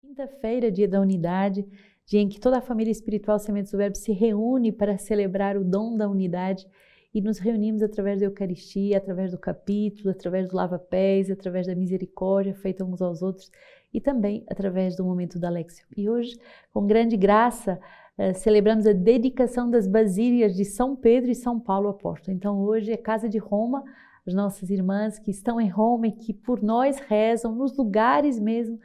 Quinta-feira, dia da unidade, dia em que toda a família espiritual Sementes do Verbo se reúne para celebrar o dom da unidade e nos reunimos através da Eucaristia, através do capítulo, através do lava-pés, através da misericórdia feita uns aos outros e também através do momento da Alexio. E hoje, com grande graça, uh, celebramos a dedicação das basílias de São Pedro e São Paulo Apóstolo. Então, hoje é Casa de Roma, as nossas irmãs que estão em Roma e que por nós rezam nos lugares mesmo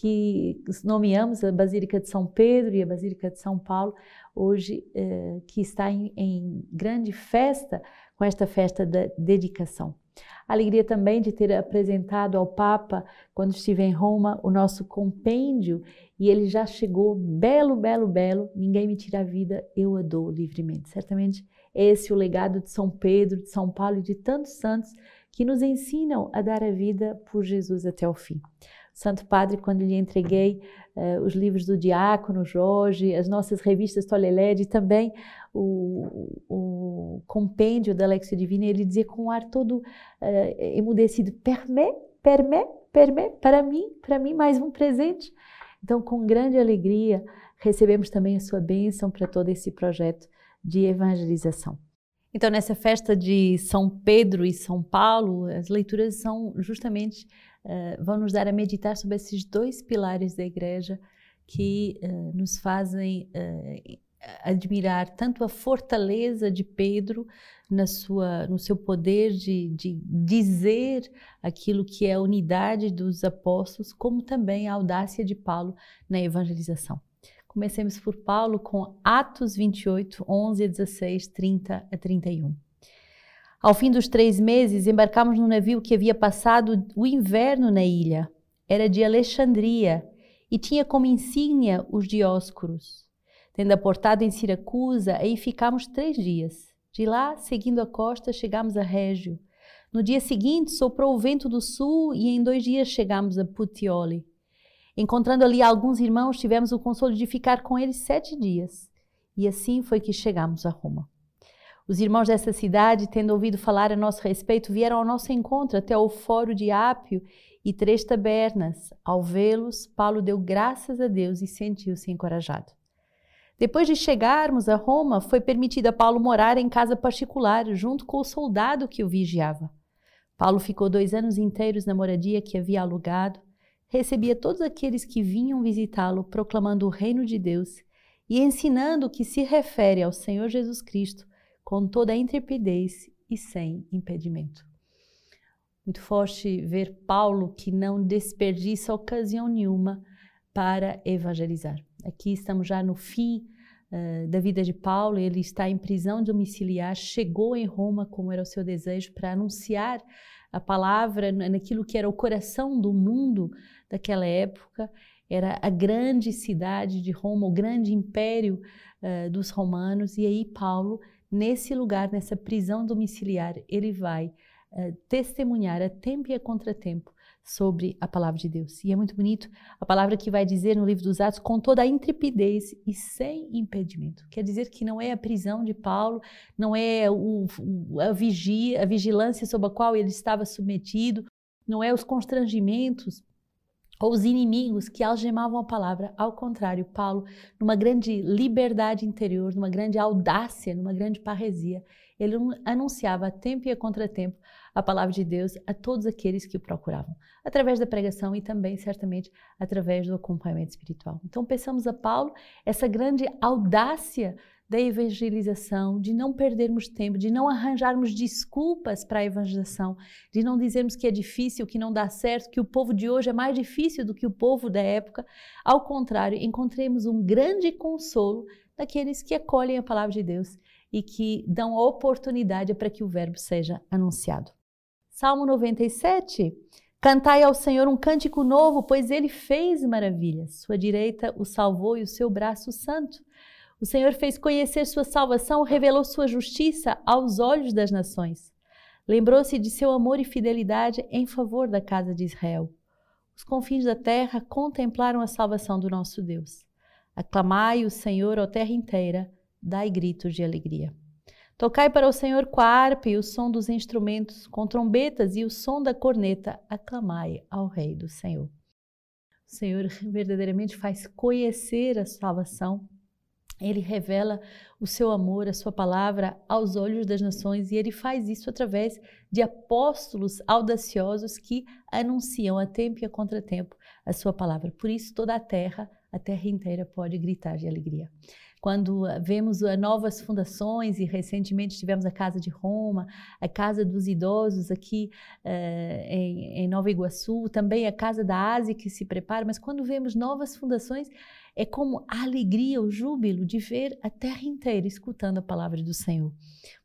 que nomeamos a Basílica de São Pedro e a Basílica de São Paulo, hoje eh, que está em, em, grande festa com esta festa da dedicação. Alegria também de ter apresentado ao Papa, quando estive em Roma, o nosso compêndio e ele já chegou belo, belo, belo. Ninguém me tira a vida, eu a dou livremente. Certamente esse é o legado de São Pedro, de São Paulo e de tantos santos que nos ensinam a dar a vida por Jesus até o fim. Santo Padre, quando lhe entreguei uh, os livros do Diácono Jorge, as nossas revistas Toleled e também o, o compêndio da Lexia Divina, ele dizia com um ar todo uh, emudecido: Permé, permé, permé, para mim, para mim, mais um presente. Então, com grande alegria, recebemos também a sua bênção para todo esse projeto de evangelização. Então, nessa festa de São Pedro e São Paulo, as leituras são justamente uh, vão nos dar a meditar sobre esses dois pilares da igreja que uh, nos fazem uh, admirar tanto a fortaleza de Pedro na sua, no seu poder de, de dizer aquilo que é a unidade dos apóstolos, como também a audácia de Paulo na evangelização. Comecemos por Paulo com Atos 28, 11 a 16, 30 a 31. Ao fim dos três meses, embarcamos num navio que havia passado o inverno na ilha. Era de Alexandria e tinha como insígnia os Dióscuros. Tendo aportado em Siracusa, aí ficamos três dias. De lá, seguindo a costa, chegamos a Régio. No dia seguinte, soprou o vento do sul e em dois dias chegamos a Puteoli. Encontrando ali alguns irmãos, tivemos o consolo de ficar com eles sete dias. E assim foi que chegamos a Roma. Os irmãos dessa cidade, tendo ouvido falar a nosso respeito, vieram ao nosso encontro até o fórum de Ápio e Três Tabernas. Ao vê-los, Paulo deu graças a Deus e sentiu-se encorajado. Depois de chegarmos a Roma, foi permitido a Paulo morar em casa particular, junto com o soldado que o vigiava. Paulo ficou dois anos inteiros na moradia que havia alugado, recebia todos aqueles que vinham visitá-lo, proclamando o reino de Deus e ensinando o que se refere ao Senhor Jesus Cristo com toda a intrepidez e sem impedimento. Muito forte ver Paulo que não desperdiça ocasião nenhuma para evangelizar. Aqui estamos já no fim uh, da vida de Paulo, ele está em prisão domiciliar, chegou em Roma, como era o seu desejo, para anunciar a palavra naquilo que era o coração do mundo daquela época. Era a grande cidade de Roma, o grande império uh, dos romanos, e aí Paulo nesse lugar, nessa prisão domiciliar, ele vai uh, testemunhar a tempo e a contratempo sobre a palavra de Deus. E é muito bonito a palavra que vai dizer no livro dos Atos, com toda a intrepidez e sem impedimento. Quer dizer que não é a prisão de Paulo, não é o, a, vigia, a vigilância sob a qual ele estava submetido, não é os constrangimentos ou os inimigos que algemavam a palavra. Ao contrário, Paulo, numa grande liberdade interior, numa grande audácia, numa grande parresia, ele anunciava a tempo e a contratempo a palavra de Deus a todos aqueles que o procuravam, através da pregação e também, certamente, através do acompanhamento espiritual. Então, pensamos a Paulo essa grande audácia da evangelização, de não perdermos tempo, de não arranjarmos desculpas para a evangelização, de não dizermos que é difícil, que não dá certo, que o povo de hoje é mais difícil do que o povo da época. Ao contrário, encontremos um grande consolo daqueles que acolhem a palavra de Deus e que dão oportunidade para que o verbo seja anunciado. Salmo 97. Cantai ao Senhor um cântico novo, pois ele fez maravilhas. Sua direita o salvou e o seu braço santo. O Senhor fez conhecer sua salvação, revelou sua justiça aos olhos das nações. Lembrou-se de seu amor e fidelidade em favor da casa de Israel. Os confins da terra contemplaram a salvação do nosso Deus. Aclamai o Senhor, ó terra inteira, dai gritos de alegria. Tocai para o Senhor com a harpa e o som dos instrumentos, com trombetas e o som da corneta, aclamai ao Rei do Senhor. O Senhor verdadeiramente faz conhecer a salvação. Ele revela o seu amor, a sua palavra aos olhos das nações e ele faz isso através de apóstolos audaciosos que anunciam a tempo e a contratempo a sua palavra. Por isso toda a terra, a terra inteira pode gritar de alegria quando ah, vemos ah, novas fundações e recentemente tivemos a Casa de Roma, a Casa dos Idosos aqui uh, em, em, Nova Iguaçu, também a Casa da Ásia que se prepara, mas quando vemos novas fundações é como a alegria, o júbilo de ver a terra inteira escutando a palavra do Senhor.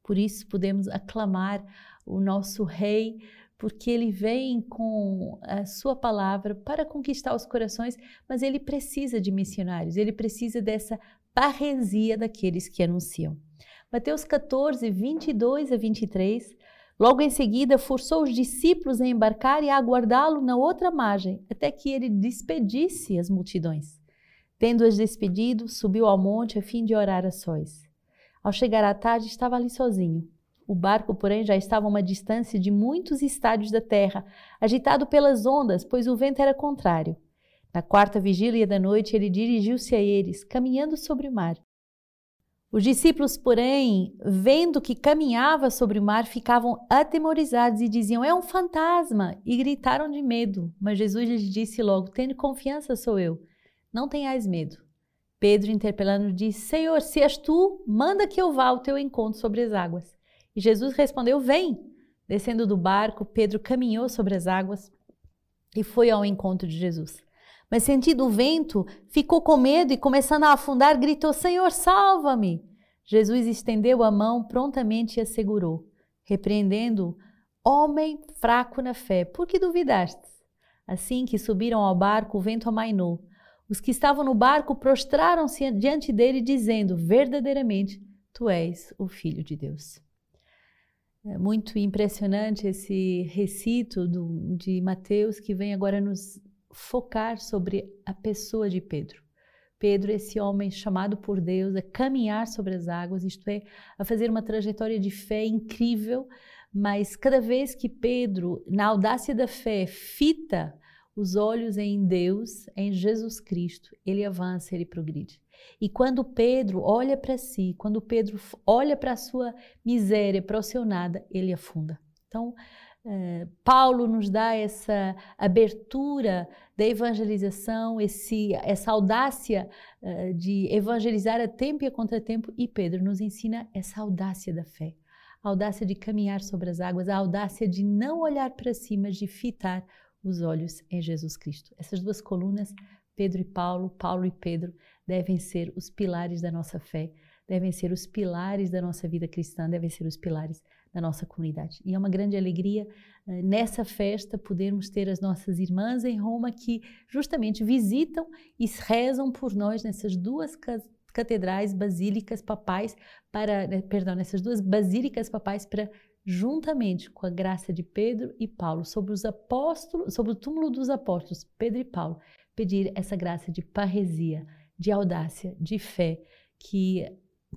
Por isso podemos aclamar o nosso Rei, porque ele vem com a sua palavra para conquistar os corações, mas ele precisa de missionários, ele precisa dessa parresia daqueles que anunciam. Mateus 14, 22 a 23. Logo em seguida, forçou os discípulos a embarcar e a aguardá-lo na outra margem, até que ele despedisse as multidões. Tendo-as despedido, subiu ao monte a fim de orar a sós. Ao chegar à tarde, estava ali sozinho. O barco, porém, já estava a uma distância de muitos estádios da terra, agitado pelas ondas, pois o vento era contrário. Na quarta vigília da noite, ele dirigiu-se a eles, caminhando sobre o mar. Os discípulos, porém, vendo que caminhava sobre o mar, ficavam atemorizados e diziam: É um fantasma! E gritaram de medo. Mas Jesus lhes disse logo: Tende confiança, sou eu. Não tenhais medo. Pedro, interpelando, disse: Senhor, se és tu, manda que eu vá ao teu encontro sobre as águas. E Jesus respondeu: Vem. Descendo do barco, Pedro caminhou sobre as águas e foi ao encontro de Jesus. Mas sentindo o vento, ficou com medo e, começando a afundar, gritou: Senhor, salva-me! Jesus estendeu a mão prontamente e a segurou, repreendendo: Homem fraco na fé, por que duvidaste? Assim que subiram ao barco, o vento amainou. Os que estavam no barco prostraram-se diante dele, dizendo: Verdadeiramente, tu és o Filho de Deus. É muito impressionante esse recito do, de Mateus que vem agora nos focar sobre a pessoa de Pedro. Pedro, esse homem chamado por Deus a caminhar sobre as águas, isto é, a fazer uma trajetória de fé incrível, mas cada vez que Pedro, na audácia da fé, fita os olhos em Deus, em Jesus Cristo, ele avança, ele progride. E quando Pedro olha para si, quando Pedro olha para a sua miséria, para o seu nada, ele afunda. Então, eh, Paulo nos dá essa abertura da evangelização, esse, essa audácia uh, de evangelizar a tempo e a contratempo, e Pedro nos ensina essa audácia da fé, a audácia de caminhar sobre as águas, a audácia de não olhar para cima, mas de fitar os olhos em Jesus Cristo. Essas duas colunas, Pedro e Paulo, Paulo e Pedro, devem ser os pilares da nossa fé, devem ser os pilares da nossa vida cristã, devem ser os pilares da nossa comunidade. E é uma grande alegria uh, nessa festa podermos ter as nossas irmãs em Roma que justamente visitam e rezam por nós nessas duas catedrais basílicas papais para, né, perdão, nessas duas basílicas papais para juntamente com a graça de Pedro e Paulo sobre os apóstolos, sobre o túmulo dos apóstolos Pedro e Paulo, pedir essa graça de parresia, de audácia, de fé que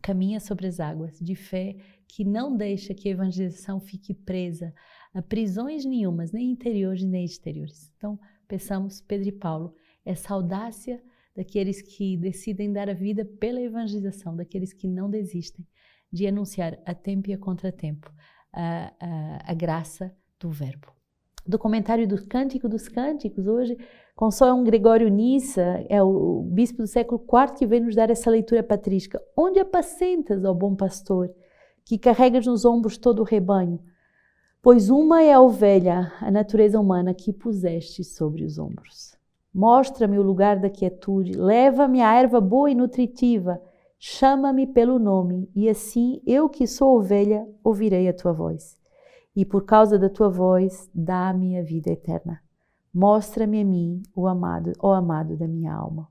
caminha sobre as águas, de fé que não deixa que a evangelização fique presa a prisões nenhumas, nem interiores nem exteriores. Então, peçamos, Pedro e Paulo, essa audácia daqueles que decidem dar a vida pela evangelização, daqueles que não desistem de anunciar a tempo e a contratempo a, a, a graça do Verbo. Do comentário do Cântico dos Cânticos, hoje, com São Gregório Nissa, é o bispo do século IV que vem nos dar essa leitura patrística. Onde apacentas, ó bom pastor? que carregas nos ombros todo o rebanho, pois uma é a ovelha, a natureza humana que puseste sobre os ombros. Mostra-me o lugar da quietude, leva-me à erva boa e nutritiva, chama-me pelo nome, e assim eu que sou ovelha ouvirei a tua voz. E por causa da tua voz, dá-me a vida eterna. Mostra-me a mim, o amado, o amado da minha alma.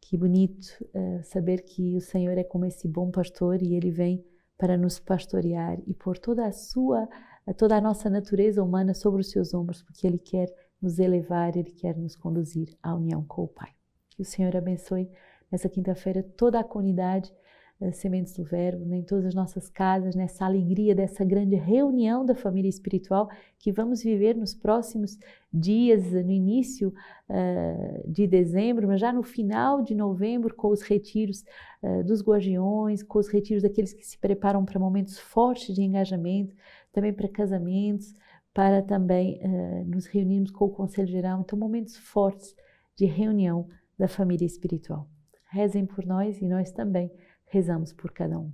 Que bonito uh, saber que o Senhor é como esse bom pastor e ele vem para nos pastorear e pôr toda a sua, toda a nossa natureza humana sobre os seus ombros, porque Ele quer nos elevar, Ele quer nos conduzir à união com o Pai. Que o Senhor abençoe nessa quinta-feira toda a comunidade uh, Sementes do Verbo, né, em todas as nossas casas, nessa alegria dessa grande reunião da família espiritual que vamos viver nos próximos dias, no início uh, de dezembro, mas já no final de novembro, com os retiros uh, dos guardiões, com os retiros daqueles que se preparam para momentos fortes de engajamento, também para casamentos, para também uh, nos reunirmos com o Conselho Geral. Então, momentos fortes de reunião da família espiritual. Rezem por nós e nós também rezamos por cada um.